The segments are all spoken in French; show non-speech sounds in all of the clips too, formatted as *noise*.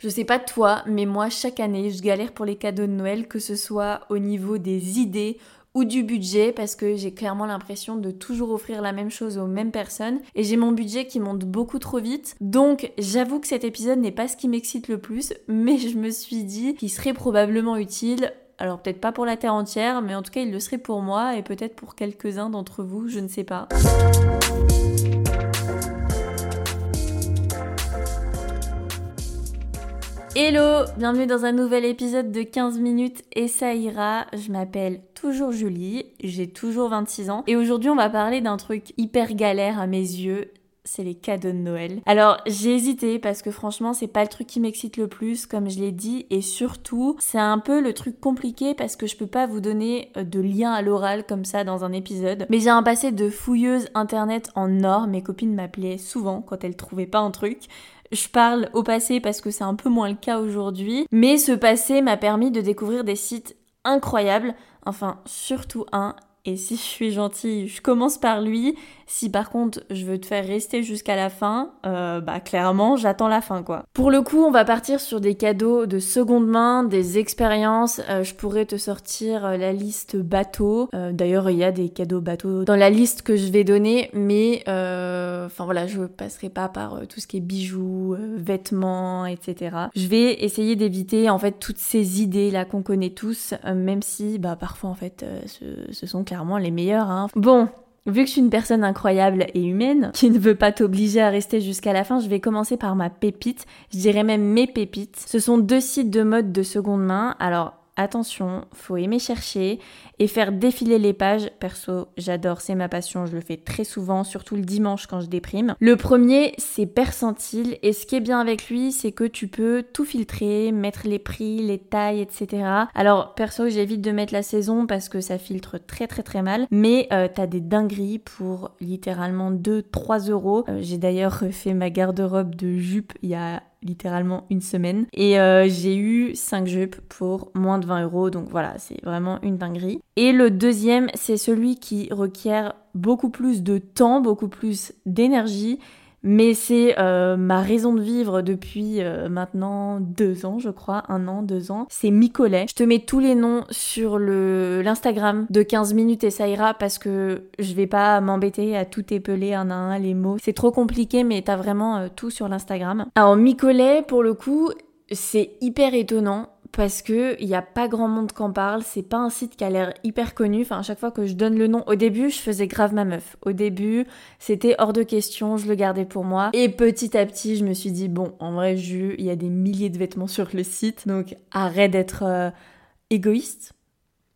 Je sais pas toi, mais moi chaque année je galère pour les cadeaux de Noël, que ce soit au niveau des idées ou du budget parce que j'ai clairement l'impression de toujours offrir la même chose aux mêmes personnes et j'ai mon budget qui monte beaucoup trop vite. Donc j'avoue que cet épisode n'est pas ce qui m'excite le plus, mais je me suis dit qu'il serait probablement utile. Alors peut-être pas pour la terre entière, mais en tout cas il le serait pour moi et peut-être pour quelques-uns d'entre vous, je ne sais pas. Hello, bienvenue dans un nouvel épisode de 15 minutes et ça ira. Je m'appelle toujours Julie, j'ai toujours 26 ans et aujourd'hui on va parler d'un truc hyper galère à mes yeux, c'est les cadeaux de Noël. Alors j'ai hésité parce que franchement c'est pas le truc qui m'excite le plus comme je l'ai dit et surtout c'est un peu le truc compliqué parce que je peux pas vous donner euh, de lien à l'oral comme ça dans un épisode. Mais j'ai un passé de fouilleuse internet en or, mes copines m'appelaient souvent quand elles trouvaient pas un truc. Je parle au passé parce que c'est un peu moins le cas aujourd'hui, mais ce passé m'a permis de découvrir des sites incroyables, enfin surtout un, et si je suis gentille, je commence par lui, si par contre je veux te faire rester jusqu'à la fin, euh, bah clairement j'attends la fin quoi. Pour le coup on va partir sur des cadeaux de seconde main, des expériences, euh, je pourrais te sortir euh, la liste bateau, d'ailleurs il y a des cadeaux bateaux dans la liste que je vais donner, mais enfin voilà je passerai pas par tout ce qui est bijoux, vêtements, etc. Je vais essayer d'éviter en fait toutes ces idées là qu'on connaît tous, même si bah parfois en fait ce, ce sont clairement les meilleurs. Hein. Bon, Vu que je suis une personne incroyable et humaine, qui ne veut pas t'obliger à rester jusqu'à la fin, je vais commencer par ma pépite. Je dirais même mes pépites. Ce sont deux sites de mode de seconde main. Alors, attention, faut aimer chercher et faire défiler les pages. Perso, j'adore, c'est ma passion, je le fais très souvent, surtout le dimanche quand je déprime. Le premier, c'est Percentile et ce qui est bien avec lui, c'est que tu peux tout filtrer, mettre les prix, les tailles, etc. Alors perso, j'évite de mettre la saison parce que ça filtre très très très mal, mais euh, t'as des dingueries pour littéralement 2-3 euros. Euh, j'ai d'ailleurs refait ma garde-robe de jupe il y a littéralement une semaine. Et euh, j'ai eu 5 jupes pour moins de 20 euros. Donc voilà, c'est vraiment une dinguerie. Et le deuxième, c'est celui qui requiert beaucoup plus de temps, beaucoup plus d'énergie mais c'est euh, ma raison de vivre depuis euh, maintenant deux ans, je crois, un an, deux ans. C'est Micolet. Je te mets tous les noms sur l'Instagram de 15 minutes et ça ira parce que je vais pas m'embêter à tout épeler un à un les mots. C'est trop compliqué, mais t'as vraiment euh, tout sur l'Instagram. Alors Micolet, pour le coup, c'est hyper étonnant parce que il y a pas grand monde qui en parle, c'est pas un site qui a l'air hyper connu. Enfin, à chaque fois que je donne le nom, au début, je faisais grave ma meuf. Au début, c'était hors de question, je le gardais pour moi. Et petit à petit, je me suis dit bon, en vrai, il y a des milliers de vêtements sur le site, donc arrête d'être euh, égoïste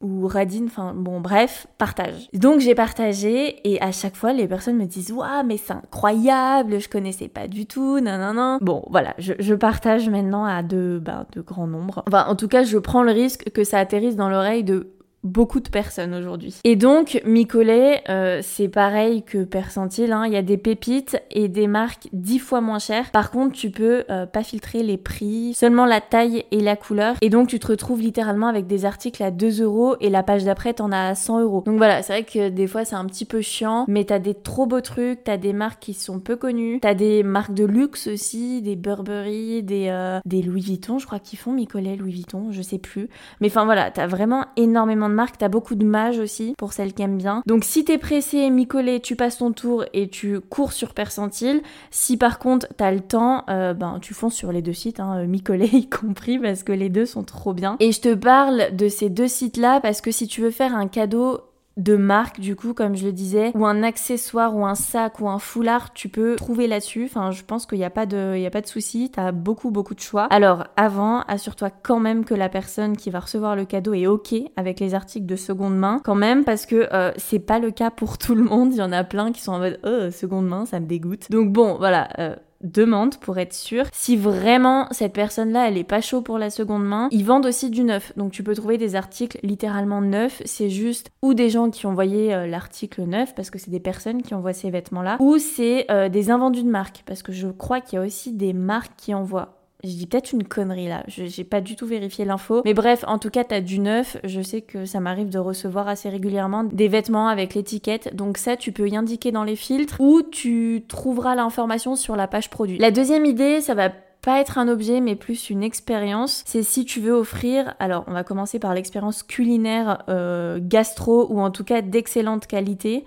ou Radine, enfin bon bref, partage. Donc j'ai partagé et à chaque fois les personnes me disent waouh mais c'est incroyable, je connaissais pas du tout, non non non. Bon voilà, je, partage maintenant à de, bah, de grands nombres. Enfin en tout cas je prends le risque que ça atterrisse dans l'oreille de beaucoup de personnes aujourd'hui. Et donc, Micolet, euh, c'est pareil que Percentile, hein. il y a des pépites et des marques dix fois moins chères. Par contre, tu peux euh, pas filtrer les prix, seulement la taille et la couleur. Et donc, tu te retrouves littéralement avec des articles à 2 euros et la page d'après, t'en as à 100 euros. Donc voilà, c'est vrai que des fois, c'est un petit peu chiant, mais t'as des trop beaux trucs, t'as des marques qui sont peu connues, t'as des marques de luxe aussi, des Burberry, des, euh, des Louis Vuitton, je crois qu'ils font Micolet, Louis Vuitton, je sais plus. Mais enfin voilà, t'as vraiment énormément marque, t'as beaucoup de mages aussi, pour celles qui aiment bien. Donc si t'es pressé, Micolé, tu passes ton tour et tu cours sur Percentile. Si par contre t'as le temps, euh, ben tu fonces sur les deux sites, hein, Micolé *laughs* y compris, parce que les deux sont trop bien. Et je te parle de ces deux sites-là parce que si tu veux faire un cadeau de marque du coup comme je le disais ou un accessoire ou un sac ou un foulard tu peux trouver là-dessus. Enfin je pense qu'il n'y a pas de il y a pas de souci. T'as beaucoup beaucoup de choix. Alors avant assure-toi quand même que la personne qui va recevoir le cadeau est ok avec les articles de seconde main. Quand même parce que euh, c'est pas le cas pour tout le monde. Il y en a plein qui sont en mode oh seconde main ça me dégoûte. Donc bon voilà euh, demande pour être sûr. Si vraiment cette personne-là, elle est pas chaud pour la seconde main, ils vendent aussi du neuf. Donc tu peux trouver des articles littéralement neufs. C'est juste ou des gens qui ont envoyé euh, l'article neuf parce que c'est des personnes qui envoient ces vêtements-là, ou c'est euh, des invendus de marque parce que je crois qu'il y a aussi des marques qui envoient je dis peut-être une connerie là, j'ai pas du tout vérifié l'info. Mais bref, en tout cas, t'as du neuf. Je sais que ça m'arrive de recevoir assez régulièrement des vêtements avec l'étiquette. Donc ça, tu peux y indiquer dans les filtres ou tu trouveras l'information sur la page produit. La deuxième idée, ça va pas être un objet mais plus une expérience. C'est si tu veux offrir, alors on va commencer par l'expérience culinaire euh, gastro ou en tout cas d'excellente qualité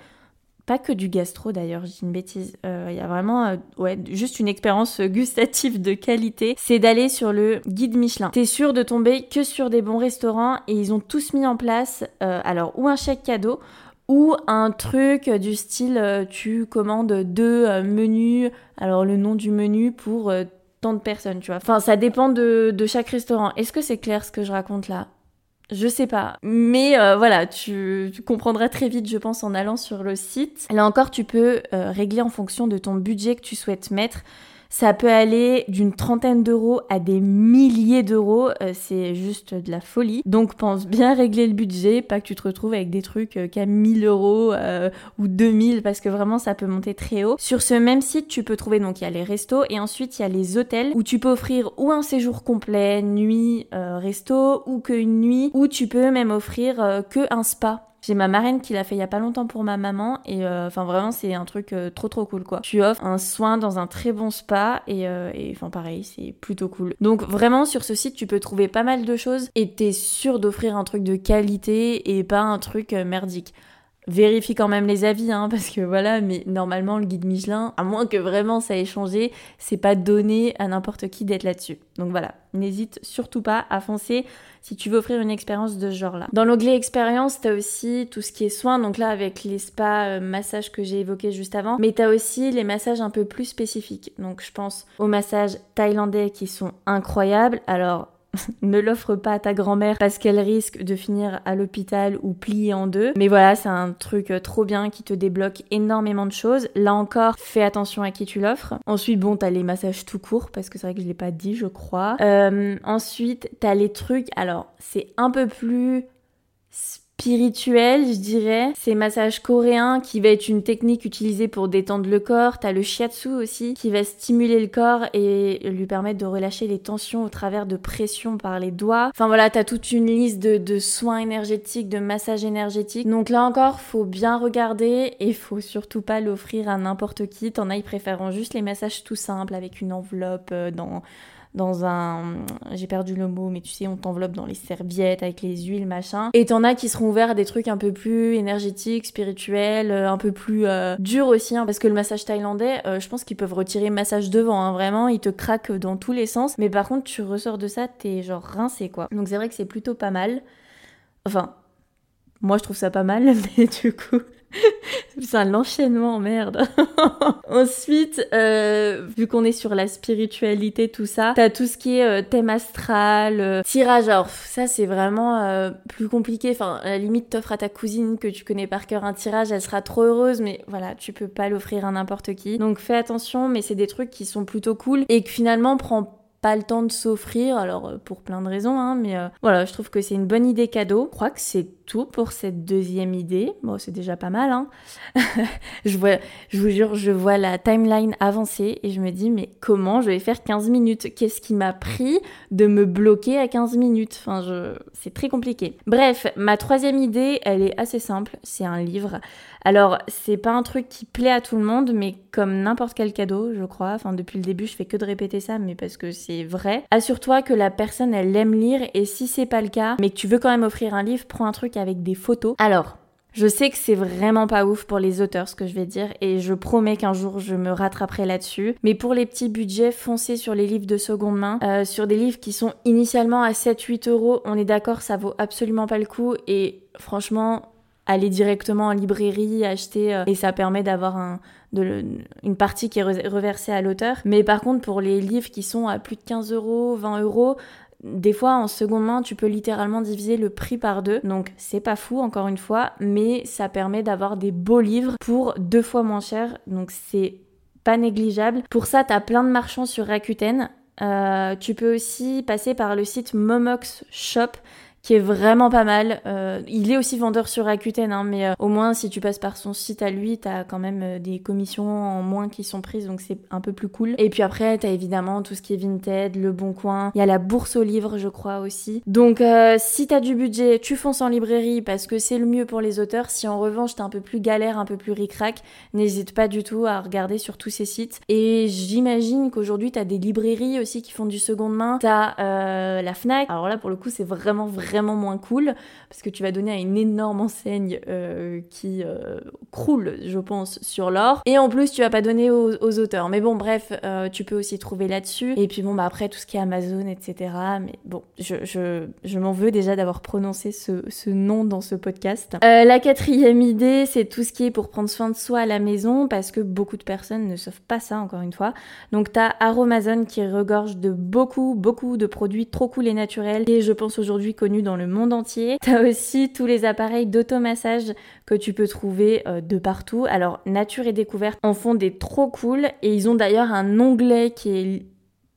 pas que du gastro d'ailleurs, j'ai une bêtise. Euh, il y a vraiment euh, ouais, juste une expérience gustative de qualité. C'est d'aller sur le guide Michelin. T'es sûr de tomber que sur des bons restaurants et ils ont tous mis en place euh, alors ou un chèque cadeau ou un truc du style tu commandes deux menus, alors le nom du menu pour tant de personnes, tu vois. Enfin, ça dépend de, de chaque restaurant. Est-ce que c'est clair ce que je raconte là? Je sais pas. Mais euh, voilà, tu, comprendras très vite, je pense, en allant sur le site. Là encore, tu peux euh, régler en fonction de ton budget que tu souhaites mettre. Ça peut aller d'une trentaine d'euros à des milliers d'euros, euh, c'est juste de la folie. Donc pense bien régler le budget, pas que tu te retrouves avec des trucs euh, qu'à 1000 euros euh, ou 2000 parce que vraiment ça peut monter très haut. Sur ce même site, tu peux trouver donc il y a les restos et ensuite il y a les hôtels où tu peux offrir ou un séjour complet, nuit, resto ou qu'une nuit, ou tu peux même offrir que un spa. J'ai ma marraine qui l'a fait il y a pas longtemps pour ma maman et euh, enfin vraiment c'est un truc euh, trop trop cool quoi. Tu offres un soin dans un très bon spa euh, et enfin pareil c'est plutôt cool. Donc vraiment sur ce site tu peux trouver pas mal de choses et t'es sûr d'offrir un truc de qualité et pas un truc merdique. Vérifie quand même les avis, hein, parce que voilà, mais normalement le guide Michelin, à moins que vraiment ça ait changé, c'est pas donné à n'importe qui d'être là-dessus. Donc voilà, n'hésite surtout pas à foncer si tu veux offrir une expérience de ce genre-là. Dans l'onglet expérience, t'as aussi tout ce qui est soins, donc là avec les spas, euh, massages que j'ai évoqués juste avant, mais t'as aussi les massages un peu plus spécifiques. Donc je pense aux massages thaïlandais qui sont incroyables. Alors *laughs* ne l'offre pas à ta grand-mère parce qu'elle risque de finir à l'hôpital ou pliée en deux. Mais voilà, c'est un truc euh, trop bien qui te débloque énormément de choses. Là encore, fais attention à qui tu l'offres. Ensuite, bon, t'as les massages tout court parce que c'est vrai que je l'ai pas dit, je crois. Euh, ensuite, t'as les trucs. Alors, c'est un peu plus spirituel, je dirais. C'est massage coréen qui va être une technique utilisée pour détendre le corps. T'as le shiatsu aussi qui va stimuler le corps et lui permettre de relâcher les tensions au travers de pression par les doigts. Enfin voilà, t'as toute une liste de, soins énergétiques, de massages énergétiques. Donc là encore, faut bien regarder et faut surtout pas l'offrir à n'importe qui. T'en as, ils préféreront juste les massages tout simples avec une enveloppe euh, dans dans un. J'ai perdu le mot, mais tu sais, on t'enveloppe dans les serviettes avec les huiles, machin. Et t'en as qui seront ouverts à des trucs un peu plus énergétiques, spirituels, euh, un peu plus euh, durs aussi, hein, parce que le massage thaïlandais, euh, je pense qu'ils peuvent retirer massage devant, hein, vraiment, ils te craquent dans tous les sens. Mais par contre, tu ressors de ça, t'es genre rincé, quoi. Donc c'est vrai que c'est plutôt pas mal. Enfin, moi je trouve ça pas mal, *laughs* mais du coup, *laughs* c'est un enchaînement, merde. *laughs* Ensuite, euh, vu qu'on est sur la spiritualité, tout ça, t'as tout ce qui est euh, thème astral, euh, tirage. Alors ça, c'est vraiment euh, plus compliqué. Enfin, à la limite, t'offres à ta cousine que tu connais par cœur un tirage, elle sera trop heureuse, mais voilà, tu peux pas l'offrir à n'importe qui. Donc fais attention, mais c'est des trucs qui sont plutôt cool et que finalement prend pas le temps de s'offrir, alors euh, pour plein de raisons, hein, mais euh, voilà, je trouve que c'est une bonne idée cadeau. Je crois que c'est pour cette deuxième idée. Bon, c'est déjà pas mal, hein. *laughs* je vois, je vous jure, je vois la timeline avancer et je me dis, mais comment je vais faire 15 minutes? Qu'est-ce qui m'a pris de me bloquer à 15 minutes? Enfin, c'est très compliqué. Bref, ma troisième idée, elle est assez simple. C'est un livre. Alors, c'est pas un truc qui plaît à tout le monde, mais comme n'importe quel cadeau, je crois. Enfin, depuis le début, je fais que de répéter ça, mais parce que c'est vrai. Assure-toi que la personne, elle aime lire, et si c'est pas le cas, mais que tu veux quand même offrir un livre, prends un truc avec des photos. Alors, je sais que c'est vraiment pas ouf pour les auteurs ce que je vais dire et je promets qu'un jour je me rattraperai là-dessus. Mais pour les petits budgets, foncez sur les livres de seconde main. Euh, sur des livres qui sont initialement à 7-8 euros, on est d'accord, ça vaut absolument pas le coup et franchement, aller directement en librairie, acheter, euh, et ça permet d'avoir un, une partie qui est reversée à l'auteur. Mais par contre, pour les livres qui sont à plus de 15 euros, 20 euros, des fois en seconde main, tu peux littéralement diviser le prix par deux. Donc c'est pas fou, encore une fois, mais ça permet d'avoir des beaux livres pour deux fois moins cher. Donc c'est pas négligeable. Pour ça, t'as plein de marchands sur Rakuten. Euh, tu peux aussi passer par le site Momox Shop qui est vraiment pas mal. Euh, il est aussi vendeur sur Rakuten, hein, mais euh, au moins si tu passes par son site à lui, t'as quand même euh, des commissions en moins qui sont prises, donc c'est un peu plus cool. Et puis après, t'as évidemment tout ce qui est Vinted, Le Bon Coin. Il y a la bourse aux livres, je crois aussi. Donc si t'as du budget, tu fonces en librairie parce que c'est le mieux pour les auteurs. Si en revanche t'es un peu plus galère, un peu plus ric-rac, n'hésite pas du tout à regarder sur tous ces sites. Et j'imagine qu'aujourd'hui t'as des librairies aussi qui font du seconde main. T'as la Fnac. Alors là pour le coup c'est vraiment vraiment moins cool parce que tu vas donner à une énorme enseigne euh, qui euh, croule, je pense, sur l'or. Et en plus, tu vas pas donner aux, auteurs. Mais bon, bref, euh, tu peux aussi trouver là-dessus. Et puis bon, bah après, tout ce qui est Amazon, etc. Mais bon, je, je, je m'en veux déjà d'avoir prononcé ce, ce, nom dans ce podcast. la quatrième idée, c'est tout ce qui est pour prendre soin de soi à la maison parce que beaucoup de personnes ne savent pas ça, encore une fois. Donc, t'as Aromazone qui regorge de beaucoup, beaucoup de produits trop cool et naturels et je pense aujourd'hui connus dans le monde entier. *laughs* T'as aussi tous les appareils d'automassage que tu peux trouver euh, de partout. Alors Nature et Découverte en font des trop cool et ils ont d'ailleurs un onglet qui est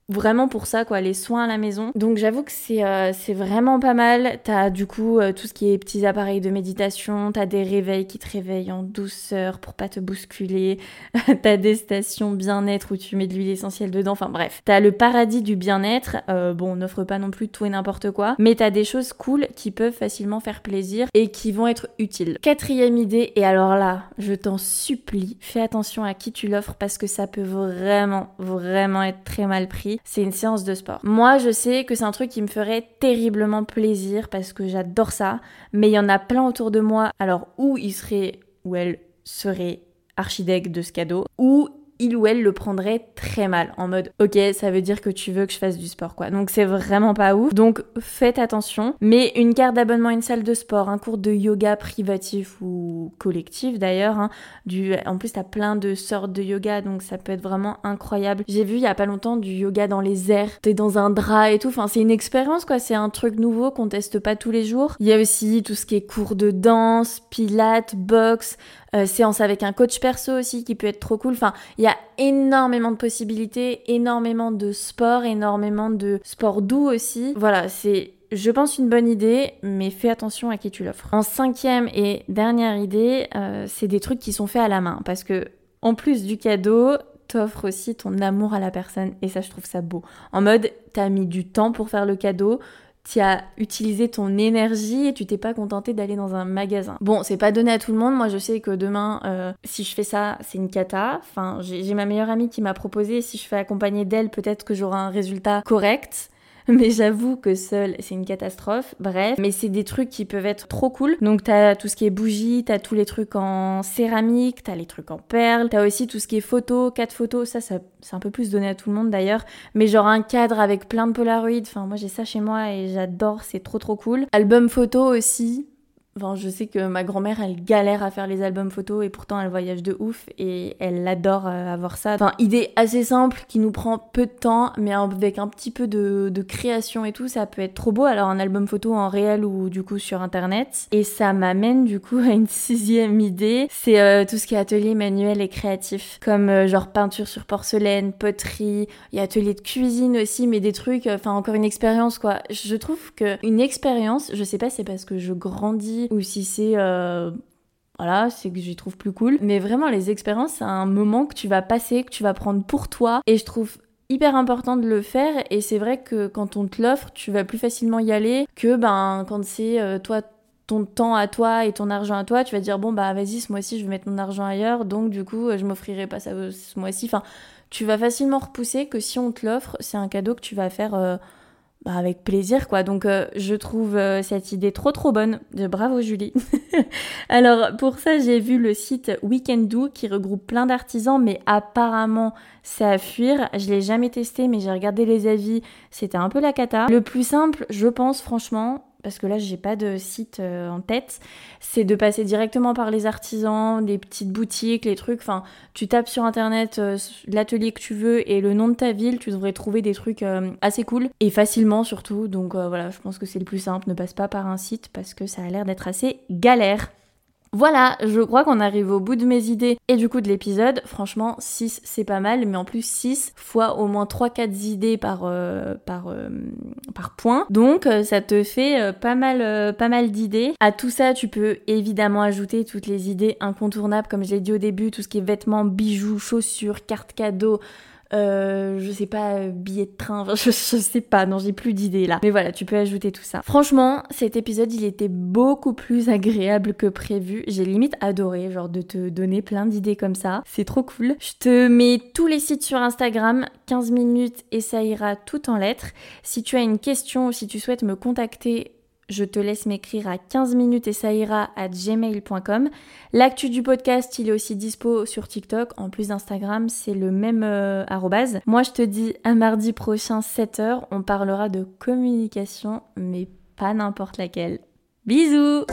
vraiment pour ça quoi les soins à la maison. Donc j'avoue que c'est euh, vraiment pas mal. T'as du coup euh, tout ce qui est petits appareils de méditation. T'as des réveils qui te réveillent en douceur pour pas te bousculer. *laughs* T'as des stations bien-être où tu mets de l'huile essentielle dedans. Enfin bref. T'as le paradis du bien-être. Euh, bon on n'offre pas non plus tout et n'importe quoi. Mais t'as des choses cool qui peuvent facilement faire plaisir et qui vont être utiles. Quatrième idée et alors là je t'en supplie fais attention à qui tu l'offres parce que ça peut vraiment vraiment être très mal pris c'est une séance de sport. Moi, je sais que c'est un truc qui me ferait terriblement plaisir parce que j'adore ça, mais il y en a plein autour de moi. Alors, où il serait, ou elle serait archidèque de ce cadeau, ou il ou elle le prendrait très mal en mode ok ça veut dire que tu veux que je fasse du sport quoi. Donc c'est vraiment pas ouf. Donc faites attention. Mais une carte d'abonnement à une salle de sport un cours de yoga privatif ou collectif d'ailleurs hein, du en plus t'as plein de sortes de yoga donc ça peut être vraiment incroyable. J'ai vu il y a pas longtemps du yoga dans les airs. T'es dans un drap et tout. Enfin c'est une expérience quoi. C'est un truc nouveau qu'on teste pas tous les jours. Il y a aussi tout ce qui est cours de danse pilates boxe euh, séance avec un coach perso aussi qui peut être trop cool. Enfin, il y a énormément de possibilités, énormément de sport, énormément de sport doux aussi. Voilà, c'est je pense une bonne idée, mais fais attention à qui tu l'offres. En cinquième et dernière idée, euh, c'est des trucs qui sont faits à la main, parce que en plus du cadeau, t'offres aussi ton amour à la personne, et ça je trouve ça beau. En mode, t'as mis du temps pour faire le cadeau, tu as utilisé ton énergie et tu t'es pas contenté d'aller dans un magasin. Bon, c'est pas donné à tout le monde. Moi, je sais que demain, euh, si je fais ça, c'est une cata. Enfin, j'ai ma meilleure amie qui m'a proposé, si je fais accompagner d'elle, peut-être que j'aurai un résultat correct. *laughs* mais j'avoue que seul, c'est une catastrophe. Bref, mais c'est des trucs qui peuvent être trop cool. Donc t'as tout ce qui est bougies, t'as tous les trucs en céramique, t'as les trucs en perles, t'as aussi tout ce qui est photos, quatre photos, ça, ça c'est un peu plus donné à tout le monde d'ailleurs, mais genre un cadre avec plein de polaroids, enfin moi j'ai ça chez moi et j'adore, c'est trop trop cool. Album photo aussi, Enfin, je sais que ma grand-mère, elle galère à faire les albums photos et pourtant elle voyage de ouf et elle adore euh, avoir ça. Enfin, idée assez simple qui nous prend peu de temps, mais avec un petit peu de, création et tout, ça peut être trop beau. Alors, un album photo en réel ou du coup sur internet. Et ça m'amène du coup à une *laughs* sixième idée c'est euh, tout ce qui est atelier manuel et créatif, comme euh, genre peinture sur porcelaine, poterie, il y a atelier de cuisine aussi, mais des trucs, enfin, encore une expérience quoi. Je trouve que une expérience, je sais pas, c'est parce que je grandis ou si c'est euh, voilà, c'est que j'y trouve plus cool. Mais vraiment, les expériences, c'est un moment que tu vas passer, que tu vas prendre pour toi. Et je trouve hyper important de le faire. Et c'est vrai que quand on te l'offre, tu vas plus facilement y aller que ben quand c'est euh, toi ton temps à toi et ton argent à toi, tu vas dire bon bah vas-y ce mois-ci je vais mettre mon argent ailleurs, donc du coup je m'offrirai pas ça ce mois-ci. Enfin, tu vas facilement repousser que si on te l'offre, c'est un cadeau que tu vas faire euh, bah, avec plaisir quoi. Donc euh, je trouve euh, cette idée trop trop bonne. Bravo Julie. *laughs* Alors pour ça j'ai vu le site Weekend Do qui regroupe plein d'artisans mais apparemment c'est à fuir. Je l'ai jamais testé mais j'ai regardé les avis, c'était un peu la cata. Le plus simple je pense franchement parce que là j'ai pas de site euh, en tête, c'est de passer directement par les artisans, les petites boutiques, les trucs. Enfin, tu tapes sur internet euh, l'atelier que tu veux et le nom de ta ville, tu devrais trouver des trucs euh, assez cool et facilement surtout. Donc voilà, je pense que c'est le plus simple. Ne passe pas par un site parce que ça a l'air d'être assez galère. Voilà, je crois qu'on arrive au bout de mes idées et du coup de l'épisode. Franchement, 6 c'est pas mal, mais en plus 6 fois au moins 3-4 idées par, par par point. Donc euh, ça te fait euh, pas mal, pas mal d'idées. À tout ça, tu peux évidemment ajouter toutes les idées incontournables, comme je l'ai dit au début, tout ce qui est vêtements, bijoux, chaussures, cartes cadeaux, euh, je sais pas, billet de train, *laughs* je, je sais pas, non j'ai plus d'idées là. Mais voilà, tu peux ajouter tout ça. Franchement, cet épisode il était beaucoup plus agréable que prévu. J'ai limite adoré, genre de te donner plein d'idées comme ça. C'est trop cool. Je te mets tous les sites sur Instagram, 15 minutes et ça ira tout en lettres. Si tu as une question ou si tu souhaites me contacter je te laisse m'écrire à 15 minutes et ça ira à gmail.com. L'actu du podcast, il est aussi dispo sur TikTok. En plus d'Instagram, c'est le même euh. Moi, je te dis à mardi prochain, 7h. On parlera de communication, mais pas n'importe laquelle. Bisous